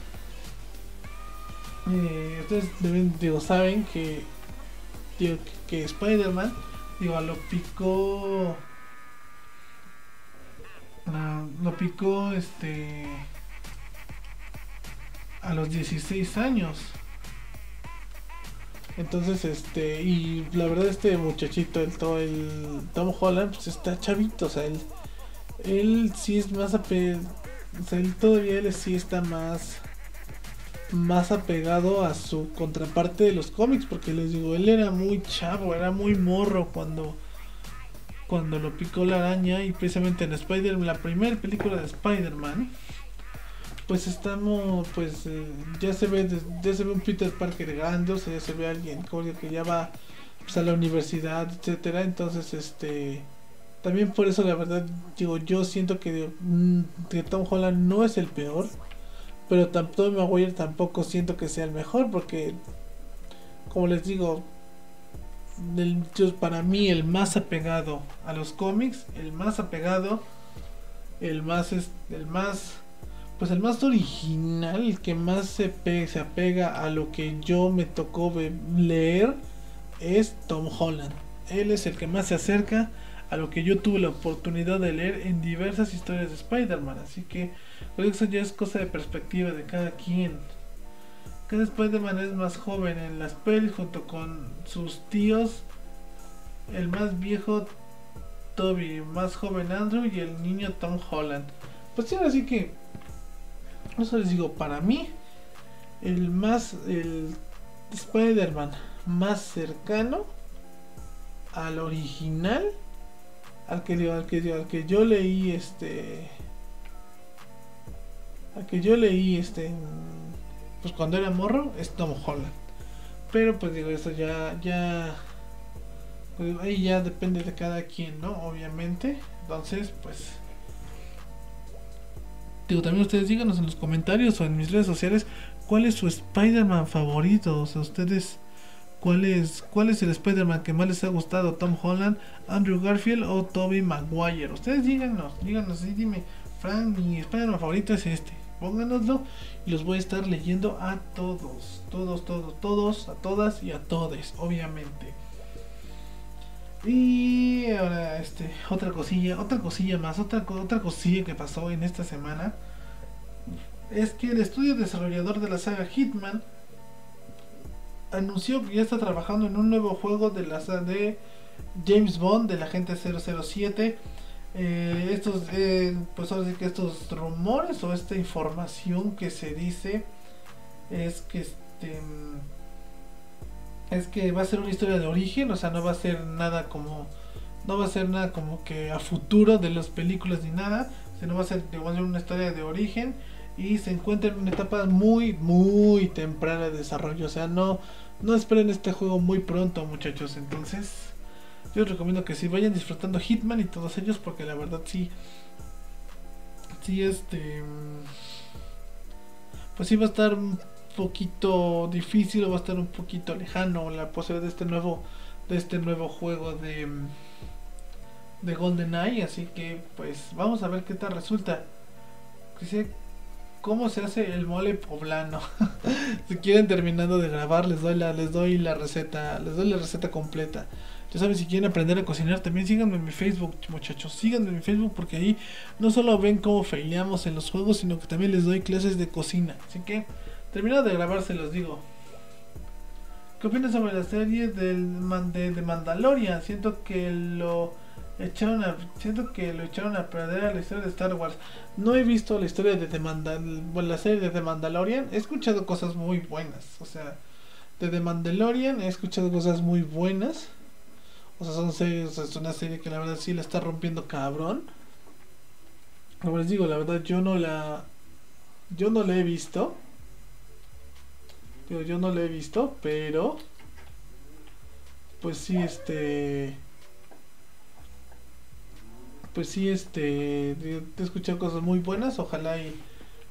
eh, ustedes deben, digo, saben que, que, que Spider-Man, digo, lo picó. Ah, lo picó este a los 16 años. Entonces, este, y la verdad este muchachito, el, el Tom Holland, pues está chavito, o sea, él, él sí es más apegado, o sea, él todavía él sí está más, más apegado a su contraparte de los cómics, porque les digo, él era muy chavo, era muy morro cuando, cuando lo picó la araña y precisamente en Spider-Man, la primera película de Spider-Man, pues estamos, pues eh, ya se ve, ya se ve un Peter Parker grande, o sea, ya se ve alguien que ya va pues, a la universidad, etcétera, entonces este también por eso la verdad digo yo siento que, mm, que Tom Holland no es el peor, pero Tom Maguire tampoco siento que sea el mejor porque como les digo para mí el más apegado a los cómics, el más apegado, el más el más pues el más original, el que más se, se apega a lo que yo me tocó leer, es Tom Holland. Él es el que más se acerca a lo que yo tuve la oportunidad de leer en diversas historias de Spider-Man. Así que pues eso ya es cosa de perspectiva de cada quien. Cada Spider-Man es más joven en las pelis junto con sus tíos. El más viejo Toby, más joven Andrew y el niño Tom Holland. Pues sí, así que eso les digo, para mí, el más, el Spider-Man más cercano al original, al que, al que, al que yo leí, este, al que yo leí, este, pues cuando era morro, es Tom Holland. Pero pues digo, eso ya, ya, pues ahí ya depende de cada quien, ¿no? Obviamente. Entonces, pues Digo, también ustedes díganos en los comentarios o en mis redes sociales cuál es su Spider-Man favorito. O sea, ustedes, ¿cuál es, cuál es el Spider-Man que más les ha gustado? ¿Tom Holland, Andrew Garfield o Tobey Maguire? Ustedes díganos, díganos y dime, Frank, mi Spider-Man favorito es este. Pónganoslo y los voy a estar leyendo a todos, todos, todos, todos, a todas y a todes, obviamente. Y ahora, este, otra cosilla, otra cosilla más, otra, otra cosilla que pasó en esta semana es que el estudio desarrollador de la saga Hitman anunció que ya está trabajando en un nuevo juego de la de James Bond, del agente 007. Eh, estos, eh, pues ahora sí que estos rumores o esta información que se dice es que este es que va a ser una historia de origen, o sea, no va a ser nada como no va a ser nada como que a futuro de las películas ni nada, sino va a ser, va una historia de origen y se encuentra en una etapa muy muy temprana de desarrollo, o sea, no no esperen este juego muy pronto, muchachos. Entonces, yo les recomiendo que si vayan disfrutando Hitman y todos ellos porque la verdad sí sí este pues sí va a estar poquito difícil o va a estar un poquito lejano la posibilidad de este nuevo de este nuevo juego de de GoldenEye así que pues vamos a ver qué tal resulta. Cómo se hace el mole poblano (laughs) si quieren terminando de grabar les doy la les doy la receta les doy la receta completa ya saben si quieren aprender a cocinar también síganme en mi Facebook muchachos síganme en mi Facebook porque ahí no solo ven cómo feileamos en los juegos sino que también les doy clases de cocina así que Terminado de grabar, se los digo. ¿Qué opinas sobre la serie de, de Mandalorian? Siento que lo echaron a, siento que lo echaron a perder a la historia de Star Wars. No he visto la historia de The bueno, la serie de The Mandalorian. He escuchado cosas muy buenas. O sea, de The Mandalorian he escuchado cosas muy buenas. O sea, son series, es una serie que la verdad sí la está rompiendo cabrón. Como les digo, la verdad yo no la yo no la he visto. Yo, no lo he visto, pero pues sí, este pues sí, este he escuchado cosas muy buenas, ojalá y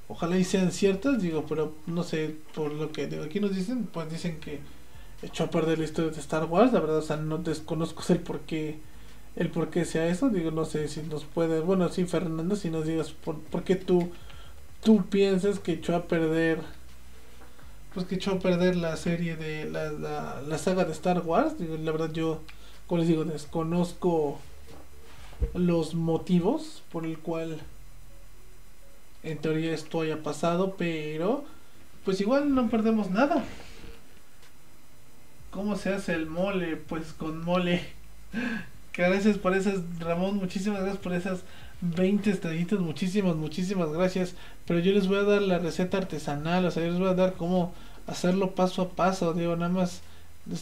ojalá y sean ciertas, digo, pero no sé, por lo que aquí nos dicen, pues dicen que echó a perder la historia de Star Wars, la verdad, o sea, no desconozco el por qué el por sea eso, digo, no sé si nos puede, bueno, sí, Fernando, si nos digas por, por qué tú tú piensas que echó a perder pues que echó a perder la serie de la, la, saga de Star Wars. la verdad yo, como les digo, desconozco los motivos por el cual en teoría esto haya pasado, pero pues igual no perdemos nada. ¿Cómo se hace el mole? Pues con mole. Gracias por esas, Ramón. Muchísimas gracias por esas 20 estrellitas. Muchísimas, muchísimas gracias. Pero yo les voy a dar la receta artesanal. O sea, yo les voy a dar cómo hacerlo paso a paso. Digo, nada más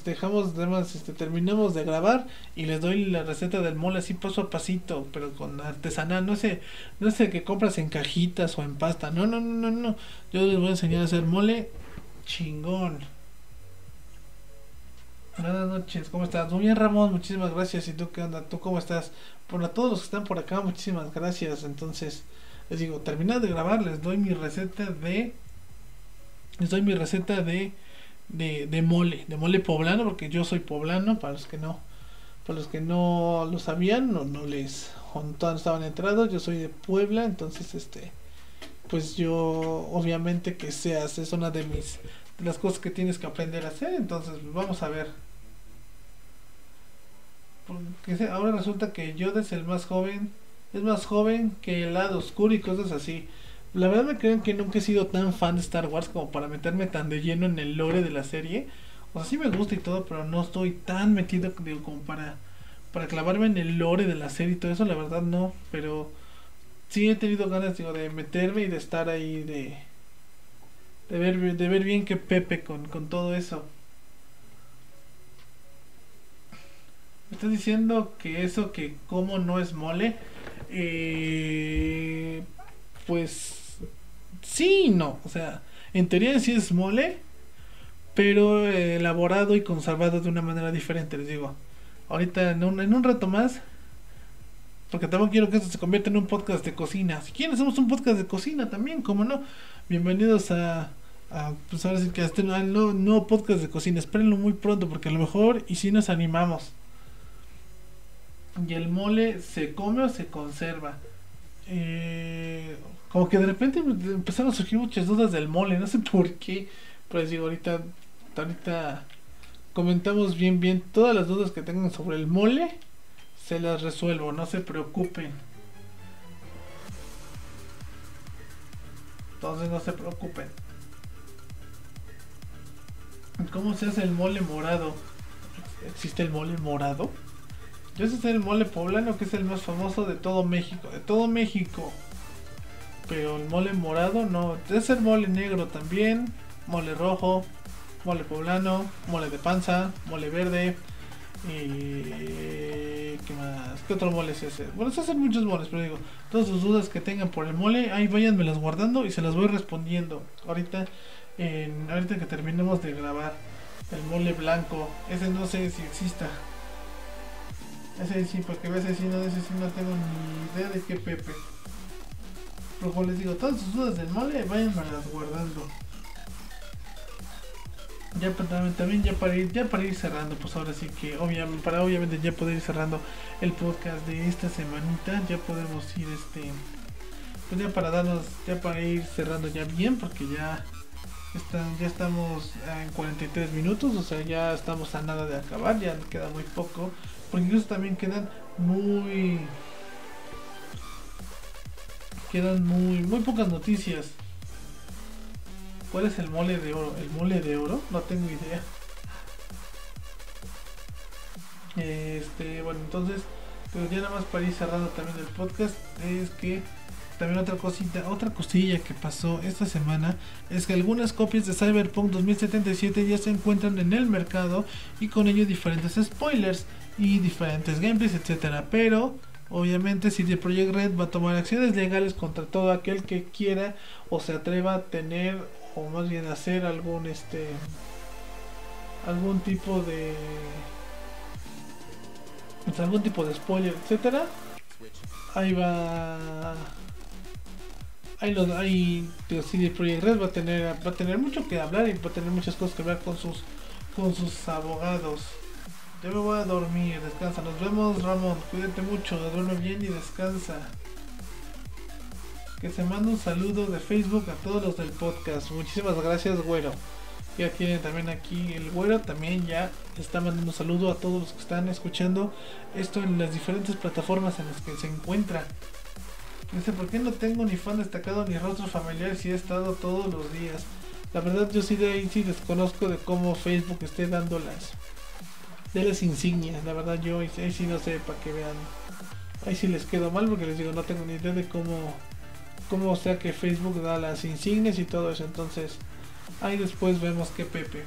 dejamos, nada más este, terminamos de grabar y les doy la receta del mole así paso a pasito, pero con artesanal. No sé, no sé que compras en cajitas o en pasta. No, no, no, no, no. Yo les voy a enseñar a hacer mole chingón. Buenas noches, ¿cómo estás? Muy bien, Ramón, muchísimas gracias. ¿Y tú qué onda? ¿Tú cómo estás? Bueno, a todos los que están por acá, muchísimas gracias. Entonces, les digo, terminad de grabar, les doy mi receta de. Les doy mi receta de, de, de mole, de mole poblano, porque yo soy poblano, para los que no, para los que no lo sabían, no, no les, no estaban entrados, yo soy de Puebla, entonces este, pues yo, obviamente que seas, es una de mis las cosas que tienes que aprender a hacer. Entonces, pues, vamos a ver. Porque ahora resulta que Yoda es el más joven. Es más joven que el lado oscuro y cosas así. La verdad me creen que nunca he sido tan fan de Star Wars como para meterme tan de lleno en el lore de la serie. O sea, sí me gusta y todo, pero no estoy tan metido como para, para clavarme en el lore de la serie y todo eso. La verdad no, pero sí he tenido ganas digo, de meterme y de estar ahí de de ver, de ver bien que Pepe con, con todo eso. Me estás diciendo que eso que como no es mole. Eh, pues sí no. O sea, en teoría sí es mole. Pero elaborado y conservado de una manera diferente. Les digo. Ahorita en un, en un rato más. Porque también quiero que esto se convierta en un podcast de cocina. Si quieren, hacemos un podcast de cocina también, como no. Bienvenidos a Ah, pues ahora sí que este nuevo, nuevo podcast de cocina. Espérenlo muy pronto porque a lo mejor y si nos animamos. Y el mole se come o se conserva. Eh, como que de repente empezaron a surgir muchas dudas del mole, no sé (laughs) por qué. Pero digo, ahorita, ahorita comentamos bien, bien todas las dudas que tengan sobre el mole. Se las resuelvo, no se preocupen. Entonces no se preocupen. ¿Cómo se hace el mole morado? ¿Existe el mole morado? Yo sé el mole poblano, que es el más famoso de todo México. De todo México. Pero el mole morado no. Debe ser mole negro también. Mole rojo. Mole poblano. Mole de panza. Mole verde. Y... ¿Qué más? ¿Qué otro mole se hace? Bueno, se hacen muchos moles, pero digo, todas sus dudas que tengan por el mole, ahí váyanmelas guardando y se las voy respondiendo. Ahorita ahorita que terminemos de grabar el mole blanco. Ese no sé si exista. Ese sí, porque a veces sí no, ese sí no tengo ni idea de qué Pepe. Pero como les digo, todas sus dudas del mole, vayan guardando. Ya también ya para ir, ya para ir cerrando, pues ahora sí que obviamente, para obviamente ya poder ir cerrando el podcast de esta semanita, ya podemos ir este pues ya para darnos, ya para ir cerrando ya bien, porque ya ya estamos en 43 minutos, o sea, ya estamos a nada de acabar, ya queda muy poco. Porque incluso también quedan muy. Quedan muy, muy pocas noticias. ¿Cuál es el mole de oro? ¿El mole de oro? No tengo idea. Este, bueno, entonces, pero ya nada más para ir cerrando también el podcast, es que también otra cosita, otra cosilla que pasó esta semana es que algunas copias de Cyberpunk 2077 ya se encuentran en el mercado y con ello diferentes spoilers y diferentes gameplays, etcétera. Pero obviamente CD Projekt Red va a tomar acciones legales contra todo aquel que quiera o se atreva a tener o más bien hacer algún este algún tipo de pues, algún tipo de spoiler, etcétera. Ahí va ahí, los, ahí CD Projekt Red va a tener va a tener mucho que hablar y va a tener muchas cosas que ver con sus con sus abogados. Yo me voy a dormir, descansa. Nos vemos, Ramón. Cuídate mucho, duerme bien y descansa. Que se manda un saludo de Facebook a todos los del podcast. Muchísimas gracias, güero. Ya tienen también aquí el güero, también ya está mandando un saludo a todos los que están escuchando esto en las diferentes plataformas en las que se encuentra. Dice, ¿por qué no tengo ni fan destacado ni rostro familiar si he estado todos los días? La verdad yo sí de ahí sí desconozco de cómo Facebook esté dando las de las insignias. La verdad yo ahí sí no sé para que vean. Ahí sí les quedo mal porque les digo no tengo ni idea de cómo cómo sea que Facebook da las insignias y todo eso. Entonces ahí después vemos que Pepe.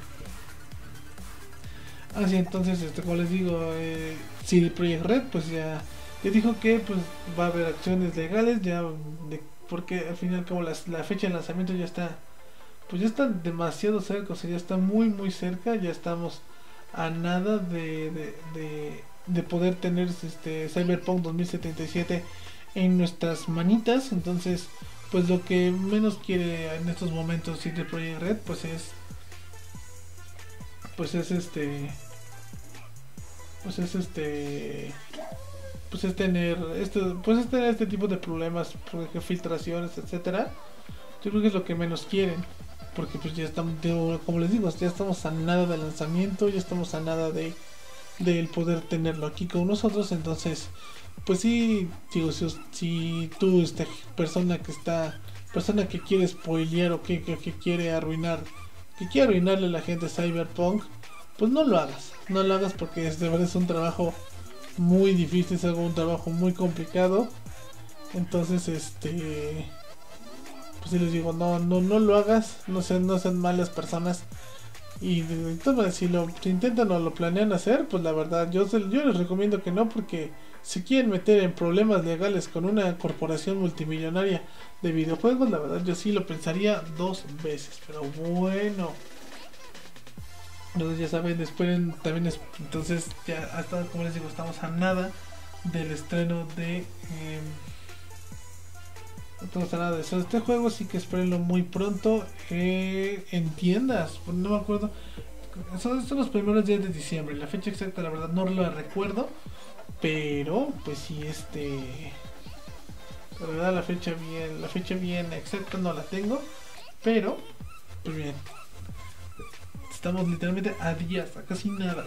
Así entonces este como les digo eh, CD Projekt Red pues ya, ya dijo que pues va a haber acciones legales ya porque al fin y al cabo la fecha de lanzamiento ya está pues ya está demasiado cerca, o sea, ya está muy muy cerca, ya estamos a nada de, de, de, poder tener este Cyberpunk 2077 en nuestras manitas, entonces pues lo que menos quiere en estos momentos CD Projekt Red pues es pues es este pues es este pues es tener este pues es tener este tipo de problemas filtraciones etcétera yo creo que es lo que menos quieren porque pues ya estamos, como les digo, ya estamos a nada del lanzamiento, ya estamos a nada de del poder tenerlo aquí con nosotros, entonces pues sí, digo, si, si tú, esta persona que está, persona que quiere spoilear o que, que, quiere arruinar, que quiere arruinarle a la gente Cyberpunk, pues no lo hagas, no lo hagas porque es de verdad es un trabajo muy difícil, es algo un trabajo muy complicado, entonces este pues les digo, no, no, no lo hagas, no sean, no sean malas personas. Y entonces, si lo intentan o lo planean hacer, pues la verdad, yo, yo les recomiendo que no, porque si quieren meter en problemas legales con una corporación multimillonaria de videojuegos, la verdad, yo sí lo pensaría dos veces. Pero bueno. Entonces ya saben, después también es, entonces ya hasta como les digo, estamos a nada del estreno de em, no nada de eso. Este juego sí que espérenlo muy pronto eh, en. No me acuerdo. Son, son, los primeros días de diciembre. La fecha exacta, la verdad, no lo recuerdo. Pero, pues sí, este. La verdad, la fecha bien, la fecha bien exacta no la tengo. Pero, pues bien. Estamos literalmente a días, a casi nada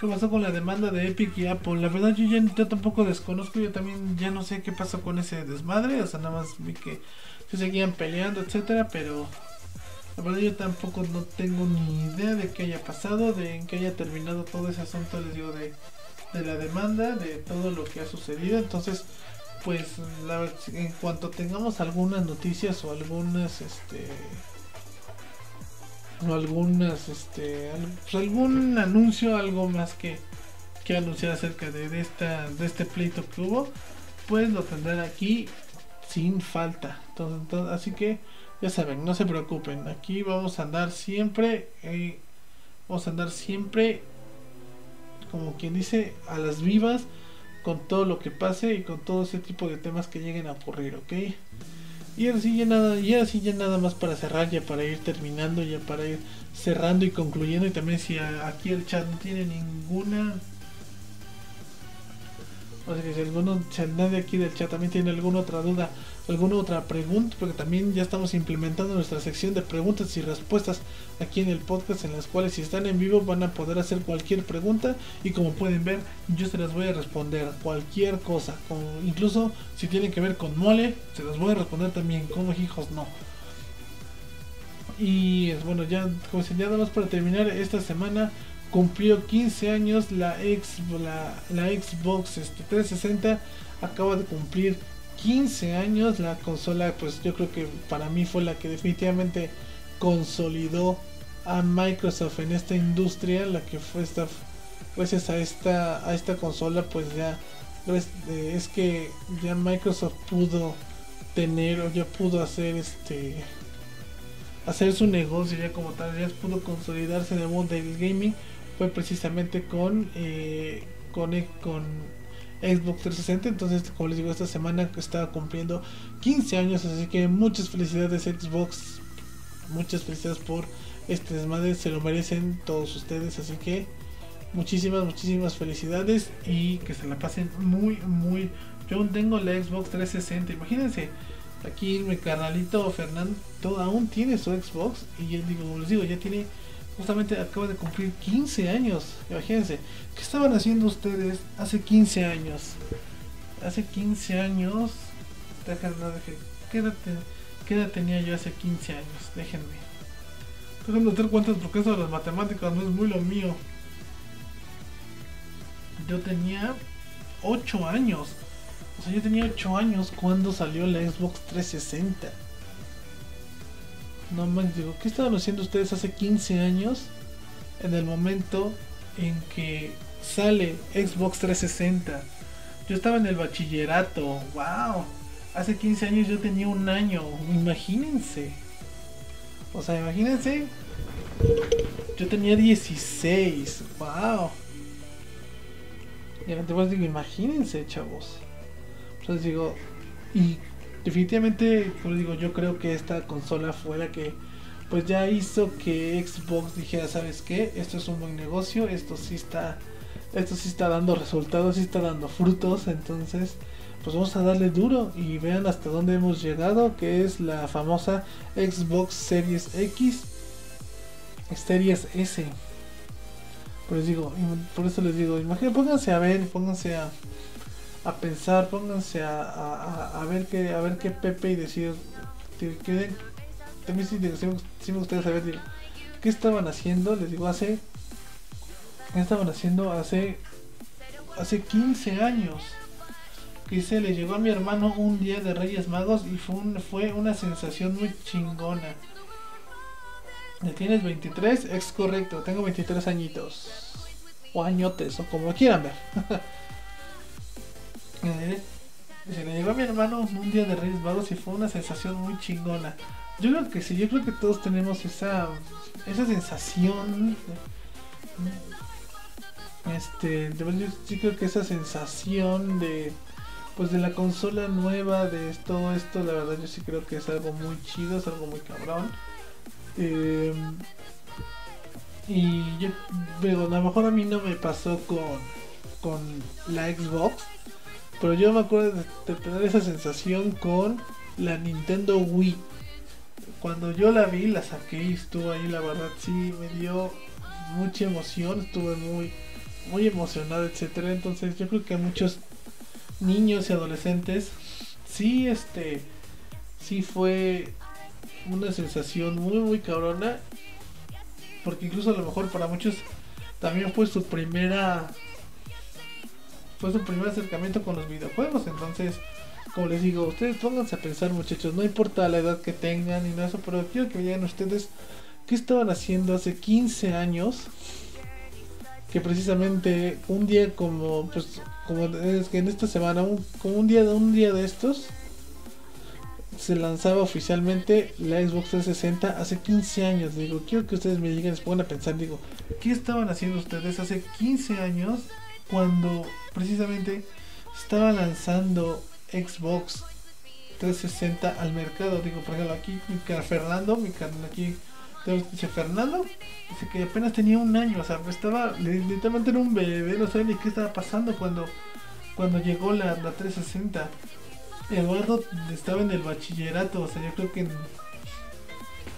qué pasó con la demanda de Epic y Apple. La verdad yo ya tampoco desconozco, yo también ya no sé qué pasó con ese desmadre, o sea, nada más vi que se seguían peleando, etcétera, pero la verdad yo tampoco no tengo ni idea de qué haya pasado, de en qué haya terminado todo ese asunto, les digo, de, de la demanda, de todo lo que ha sucedido. Entonces, pues en cuanto tengamos algunas noticias o algunas este o algunas este pues, algún anuncio algo más que que anunciar acerca de, esta de este pleito que hubo pues lo tendrán aquí sin falta. Entonces, así que ya saben no se preocupen. Aquí vamos a andar siempre eh, vamos a andar siempre como quien dice a las vivas con todo lo que pase y con todo ese tipo de temas que lleguen a ocurrir ok y así ya nada, y así ya nada más para cerrar, ya para ir terminando, ya para ir cerrando y concluyendo. Y también si aquí el chat no tiene ninguna o que si, alguno, si nadie aquí del chat también tiene alguna otra duda, alguna otra pregunta, porque también ya estamos implementando nuestra sección de preguntas y respuestas aquí en el podcast, en las cuales si están en vivo van a poder hacer cualquier pregunta y como pueden ver, yo se las voy a responder cualquier cosa, incluso si tienen que ver con mole, se las voy a responder también, como hijos no. Y bueno, ya como señalamos para terminar esta semana cumplió 15 años la, ex, la, Xbox este, 360 acaba de cumplir 15 años la consola pues yo creo que para mí fue la que definitivamente consolidó a Microsoft en esta industria la que fue esta gracias a esta a esta consola pues ya pues, eh, es que ya Microsoft pudo tener o ya pudo hacer este hacer su negocio ya como tal ya pudo consolidarse en el mundo del gaming fue precisamente con, eh, con, con Xbox 360. Entonces, como les digo, esta semana estaba cumpliendo 15 años. Así que muchas felicidades Xbox. Muchas felicidades por este desmadre. Se lo merecen todos ustedes. Así que muchísimas, muchísimas felicidades. Y que se la pasen muy, muy... Yo aún tengo la Xbox 360. Imagínense. Aquí mi carnalito Fernando aún tiene su Xbox. Y yo digo, les digo, ya tiene justamente acaba de cumplir 15 años. Imagínense, ¿qué estaban haciendo ustedes hace 15 años? Hace 15 años, déjenme, ¿qué, edad, ¿qué edad tenía yo hace 15 años? Déjenme. Déjame hacer cuentas porque eso de las matemáticas no es muy lo mío. Yo tenía 8 años. O sea, yo tenía 8 años cuando salió la Xbox 360. No más digo, ¿qué estaban haciendo ustedes hace 15 años? En el momento en que sale Xbox 360. Yo estaba en el bachillerato. ¡Wow! Hace 15 años yo tenía un año. Imagínense. O sea, imagínense. Yo tenía 16. ¡Wow! Y además digo, imagínense, chavos. Entonces digo, y definitivamente, como digo, yo creo que esta consola fue la que pues ya hizo que Xbox dijera, ¿sabes qué? Esto es un buen negocio, esto sí está esto sí está dando resultados, sí está dando frutos, entonces pues vamos a darle duro y vean hasta dónde hemos llegado, que es la famosa Xbox Series X, Series S. Por, digo, por eso les digo, imagínense, pónganse a ver, pónganse a, a pensar, pónganse a, a, a, ver qué, a ver qué Pepe y decir, que, también sí, sí, me saber, ¿qué estaban haciendo? Les digo, hace, ¿qué estaban haciendo hace, hace 15 años? Que se le llegó a mi hermano un día de Reyes Magos y fue, fue una sensación muy chingona. ¿Ya tienes 23? Es correcto, tengo 23 añitos. O añotes, o como quieran ver. (laughs) eh, se le llegó a mi hermano un día de Reyes Magos y fue una sensación muy chingona. Yo creo que sí, yo creo que todos tenemos esa, esa sensación. Este, yo sí creo que esa sensación de pues de la consola nueva, de todo esto, la verdad yo sí creo que es algo muy chido, es algo muy cabrón. Eh, y yo, pero a lo mejor a mí no me pasó con, con la Xbox, pero yo me acuerdo de, tener esa sensación con la Nintendo Wii. Cuando yo la vi, la saqué y estuvo ahí, la verdad sí me dio mucha emoción, estuve muy, muy emocionado, etcétera. Entonces yo creo que muchos niños y adolescentes sí, este, sí fue una sensación muy muy cabrona porque incluso a lo mejor para muchos también fue su primera fue su primer acercamiento con los videojuegos entonces como les digo ustedes pónganse a pensar muchachos no importa la edad que tengan ni nada eso pero quiero que vean ustedes qué estaban haciendo hace 15 años que precisamente un día como pues como es que en esta semana un, como un día un día de estos se lanzaba oficialmente la Xbox 360 hace 15 años. Digo, quiero que ustedes me digan, se pongan a pensar, digo, ¿qué estaban haciendo ustedes hace 15 años cuando precisamente estaba lanzando Xbox 360 al mercado? Digo, por ejemplo, aquí mi cara Fernando, mi carnal aquí dice Fernando, dice que apenas tenía un año, o sea, estaba literalmente era un bebé, no sabía ni qué estaba pasando cuando, cuando llegó la, la 360. Eduardo estaba en el bachillerato, o sea, yo creo que en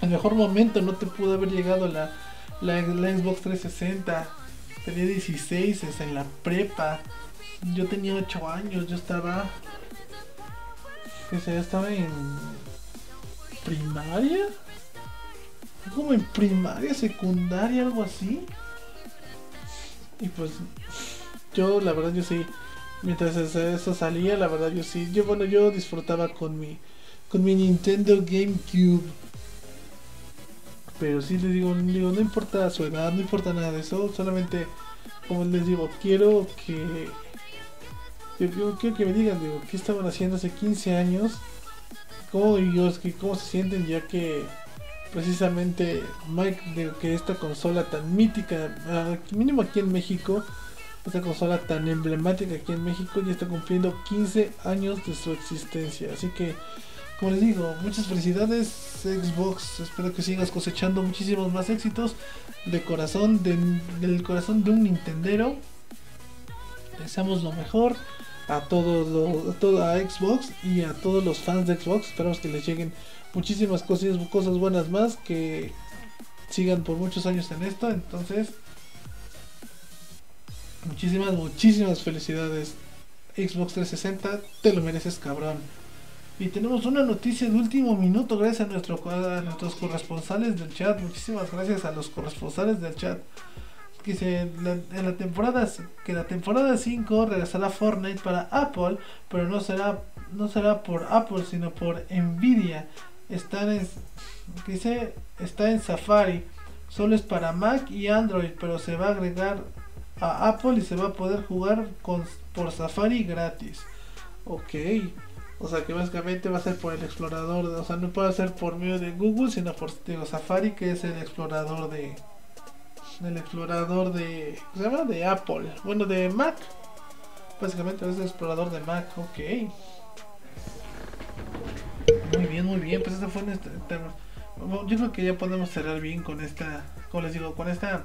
el mejor momento no te pudo haber llegado la, la, Xbox 360. Tenía 16, es en la prepa. Yo tenía 8 años, yo estaba. Que sea, estaba en primaria. Como en primaria, secundaria, algo así. Y pues yo la verdad yo sí mientras eso salía, la verdad yo sí, yo bueno, yo disfrutaba con mi con mi Nintendo GameCube. Pero sí les digo, digo, no importa su no importa nada de eso, solamente como les digo, quiero que yo, quiero que me digan, digo, qué estaban haciendo hace 15 años, cómo ellos, cómo se sienten ya que precisamente Mike, que esta consola tan mítica, ah, mínimo aquí en México, esta consola tan emblemática aquí en México ya está cumpliendo 15 años de su existencia. Así que, como les digo, muchas felicidades Xbox. Espero que sigas cosechando muchísimos más éxitos de corazón, del corazón de un Nintendero. Deseamos lo mejor a todo, a toda Xbox y a todos los fans de Xbox. Esperamos que les lleguen muchísimas cosas, cosas buenas más, que sigan por muchos años en esto. Entonces, Muchísimas, muchísimas felicidades. Xbox 360, te lo mereces, cabrón. Y tenemos una noticia de último minuto gracias a, nuestro, a nuestros corresponsales del chat. Muchísimas gracias a los corresponsales del chat. Que se, en la temporada que la temporada 5 regresará Fortnite para Apple, pero no será no será por Apple, sino por Nvidia. Están en, dice, está en Safari. Solo es para Mac y Android, pero se va a agregar a Apple y se va a poder jugar con, por Safari gratis. Ok. O sea que básicamente va a ser por el explorador. o sea, no puede ser por medio de Google, sino por Safari, que es el explorador de. El explorador de. ¿Cómo se llama? De Apple. Bueno, de Mac. Básicamente es el explorador de Mac. Ok. Muy bien, muy bien. Pues este fue nuestro tema. Yo creo que ya podemos cerrar bien con esta. Como les digo, con esta.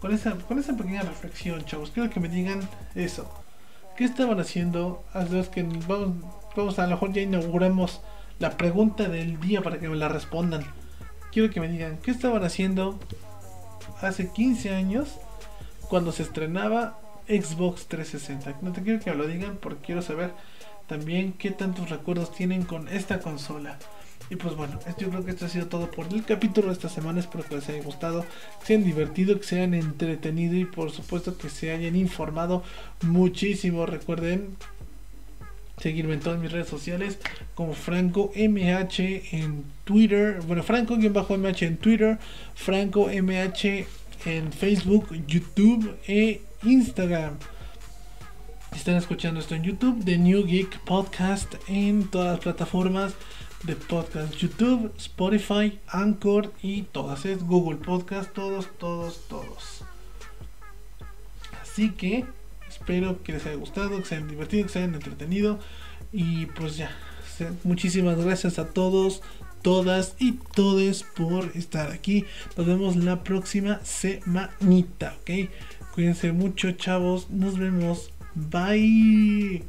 Con esta, con esta pequeña reflexión, chavos. Quiero que me digan eso. ¿Qué estaban haciendo? que vamos, vamos, a lo mejor ya inauguramos la pregunta del día para que me la respondan. Quiero que me digan, ¿qué estaban haciendo hace 15 años cuando se estrenaba Xbox 360? No te quiero que me lo digan porque quiero saber también qué tantos recuerdos tienen con esta consola. Y pues bueno, yo creo que esto ha sido todo por el capítulo de esta semana. Espero que les haya gustado, que se hayan divertido, que se hayan entretenido y por supuesto que se hayan informado muchísimo. Recuerden seguirme en todas mis redes sociales como Franco MH en Twitter. Bueno, Franco-MH en Twitter, Franco MH en Facebook, YouTube e Instagram. Están escuchando esto en YouTube, The New Geek Podcast en todas las plataformas de podcast, YouTube, Spotify, Anchor y todas, es Google Podcast, todos, todos, todos. Así que Espero que les haya gustado, que se hayan divertido, que se hayan entretenido. Y pues ya, muchísimas gracias a todos, todas y todes por estar aquí. Nos vemos la próxima semanita, ¿ok? Cuídense mucho, chavos. Nos vemos. Bye.